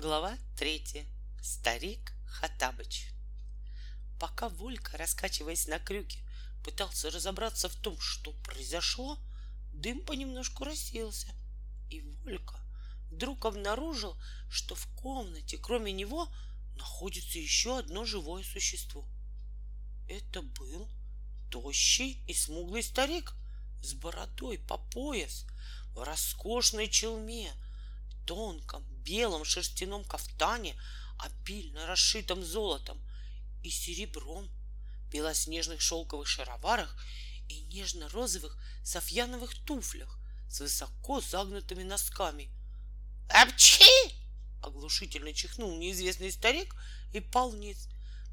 Глава третья. Старик Хатабыч. Пока Волька, раскачиваясь на крюке, пытался разобраться в том, что произошло, дым понемножку рассеялся. И Волька вдруг обнаружил, что в комнате, кроме него, находится еще одно живое существо. Это был тощий и смуглый старик с бородой по пояс, в роскошной челме, тонком белом шерстяном кафтане, обильно расшитом золотом и серебром, белоснежных шелковых шароварах и нежно-розовых софьяновых туфлях с высоко загнутыми носками. «Апчхи!» — оглушительно чихнул неизвестный старик и пал вниз.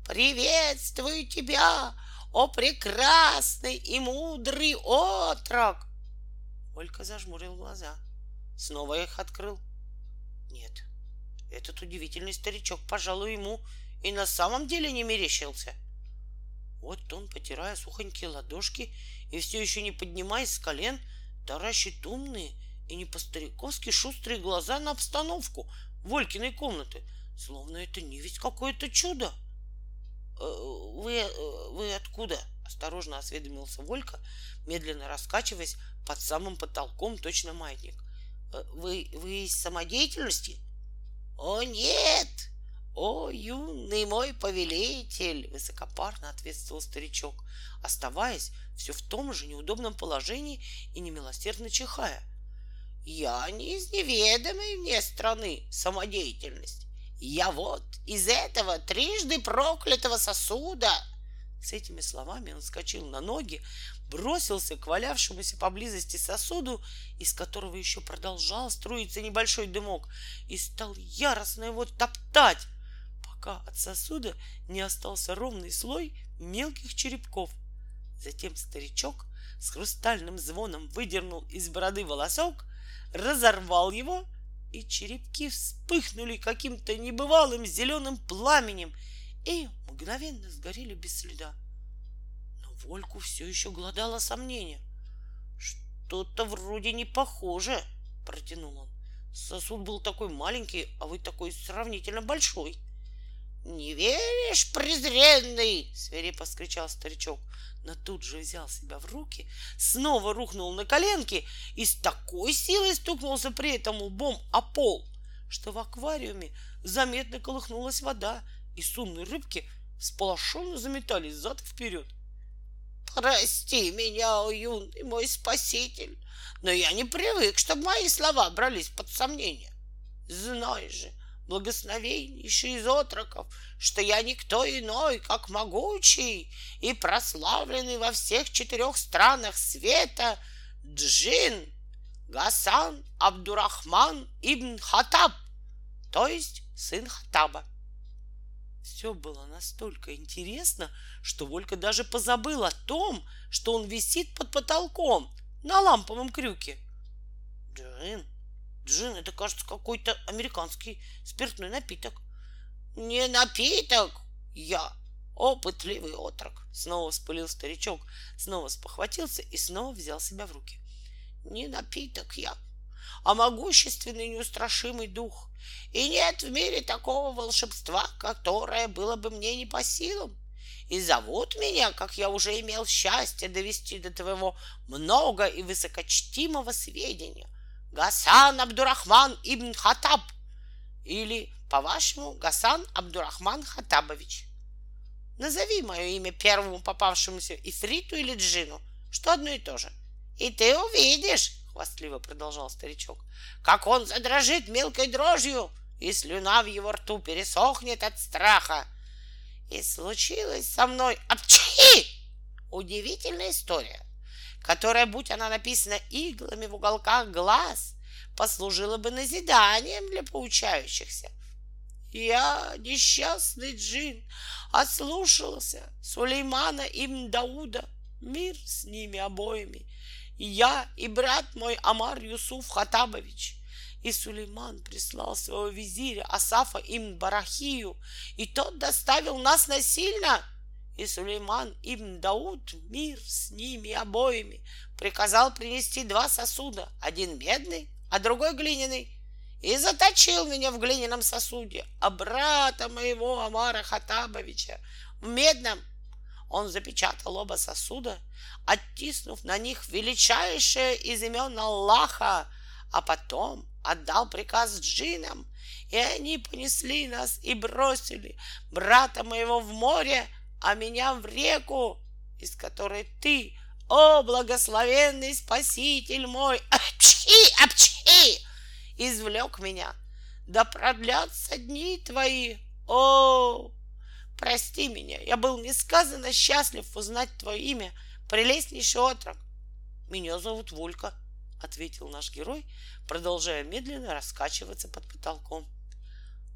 «Приветствую тебя, о прекрасный и мудрый отрок!» Олька зажмурил глаза. Снова их открыл. Нет, этот удивительный старичок, пожалуй, ему и на самом деле не мерещился. Вот он, потирая сухонькие ладошки и все еще не поднимаясь с колен, таращит умные и не по-стариковски шустрые глаза на обстановку Волькиной комнаты, словно это не ведь какое-то чудо. «Э, «Вы, э, вы откуда?» — осторожно осведомился Волька, медленно раскачиваясь под самым потолком точно маятник. «Э, «Вы, вы из самодеятельности?» «О, нет! О, юный мой повелитель!» — высокопарно ответствовал старичок, оставаясь все в том же неудобном положении и немилосердно чихая. «Я не из неведомой мне страны самодеятельности. Я вот из этого трижды проклятого сосуда!» С этими словами он вскочил на ноги, бросился к валявшемуся поблизости сосуду, из которого еще продолжал струиться небольшой дымок, и стал яростно его топтать, пока от сосуда не остался ровный слой мелких черепков. Затем старичок с хрустальным звоном выдернул из бороды волосок, разорвал его, и черепки вспыхнули каким-то небывалым зеленым пламенем и мгновенно сгорели без следа. Вольку все еще глодало сомнение. Что-то вроде не похоже, протянул он. Сосуд был такой маленький, а вы такой сравнительно большой. Не веришь, презренный? свирепо скричал старичок, но тут же взял себя в руки, снова рухнул на коленки и с такой силой стукнулся при этом лбом о пол, что в аквариуме заметно колыхнулась вода, и сумные рыбки сполошенно заметались зад вперед. Прости меня, о юный мой спаситель, но я не привык, чтобы мои слова брались под сомнение. Знай же, благословеннейший из отроков, что я никто иной, как могучий и прославленный во всех четырех странах света Джин Гасан Абдурахман ибн Хатаб, то есть сын Хатаба. Все было настолько интересно, что Волька даже позабыл о том, что он висит под потолком на ламповом крюке. Джин, джин, это, кажется, какой-то американский спиртной напиток. Не напиток, я опытливый отрок. Снова вспылил старичок, снова спохватился и снова взял себя в руки. Не напиток я, а могущественный неустрашимый дух. И нет в мире такого волшебства, которое было бы мне не по силам. И зовут меня, как я уже имел счастье довести до твоего много и высокочтимого сведения, Гасан Абдурахман ибн Хатаб, или, по-вашему, Гасан Абдурахман Хатабович. Назови мое имя первому попавшемуся ифриту или джину, что одно и то же. И ты увидишь, хвастливо продолжал старичок, как он задрожит мелкой дрожью, и слюна в его рту пересохнет от страха. И случилось со мной обчхи! Удивительная история, которая, будь она написана иглами в уголках глаз, послужила бы назиданием для поучающихся. Я, несчастный джин, ослушался Сулеймана ибн Дауда, мир с ними обоими, и я, и брат мой Амар Юсуф Хатабович. И Сулейман прислал своего визиря Асафа им Барахию, и тот доставил нас насильно. И Сулейман ибн Дауд, мир с ними обоими, приказал принести два сосуда, один медный, а другой глиняный. и заточил меня в глиняном сосуде, а брата моего Амара Хатабовича в медном он запечатал оба сосуда, оттиснув на них величайшее из имен Аллаха, а потом отдал приказ джинам, и они понесли нас и бросили брата моего в море, а меня в реку, из которой ты, о благословенный Спаситель мой, апчхи, апчхи, извлек меня. Да продлятся дни твои, о, Прости меня, я был несказанно счастлив узнать твое имя, прелестнейший отрок. Меня зовут Волька, ответил наш герой, продолжая медленно раскачиваться под потолком.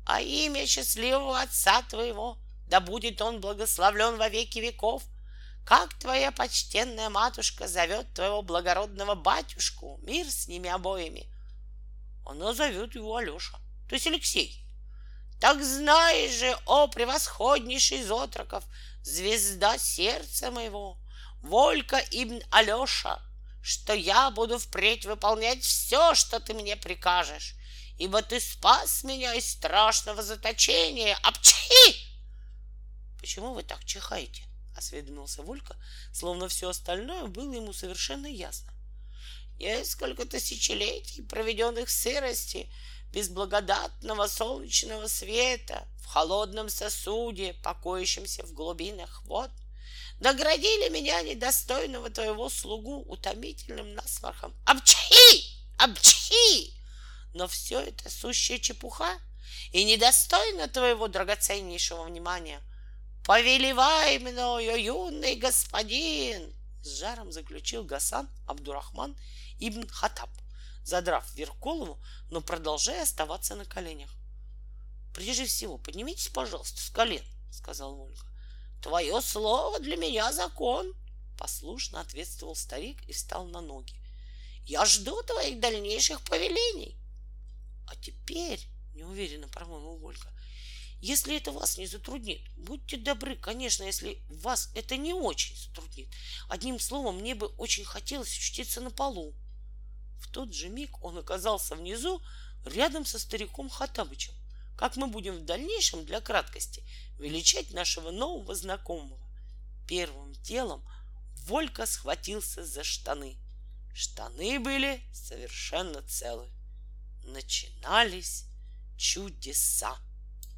А имя счастливого отца твоего, да будет он благословлен во веки веков, как твоя почтенная матушка зовет твоего благородного батюшку, мир с ними обоими. Она зовет его Алеша, то есть Алексей. Так знаешь же, о превосходнейший из отроков, звезда сердца моего, Волька Ибн Алеша, что я буду впредь выполнять все, что ты мне прикажешь, ибо ты спас меня из страшного заточения. Апчхи! Почему вы так чихаете? осведомился Волька, словно все остальное было ему совершенно ясно. Несколько тысячелетий, проведенных в сырости, без благодатного солнечного света в холодном сосуде, покоящемся в глубинах вод, наградили меня, недостойного твоего слугу, утомительным насморхом. Обчхи! Обчхи! Но все это сущая чепуха и недостойно твоего драгоценнейшего внимания. Повелевай мною, юный господин! С жаром заключил Гасан Абдурахман ибн Хатаб — задрав вверх голову, но продолжая оставаться на коленях. «Прежде всего, поднимитесь, пожалуйста, с колен», — сказал Волька. «Твое слово для меня закон», — послушно ответствовал старик и встал на ноги. «Я жду твоих дальнейших повелений». «А теперь», — неуверенно промолвил Волька, если это вас не затруднит, будьте добры, конечно, если вас это не очень затруднит. Одним словом, мне бы очень хотелось учтиться на полу. В тот же миг он оказался внизу рядом со стариком Хатабычем, как мы будем в дальнейшем для краткости величать нашего нового знакомого. Первым делом Волька схватился за штаны. Штаны были совершенно целы. Начинались чудеса.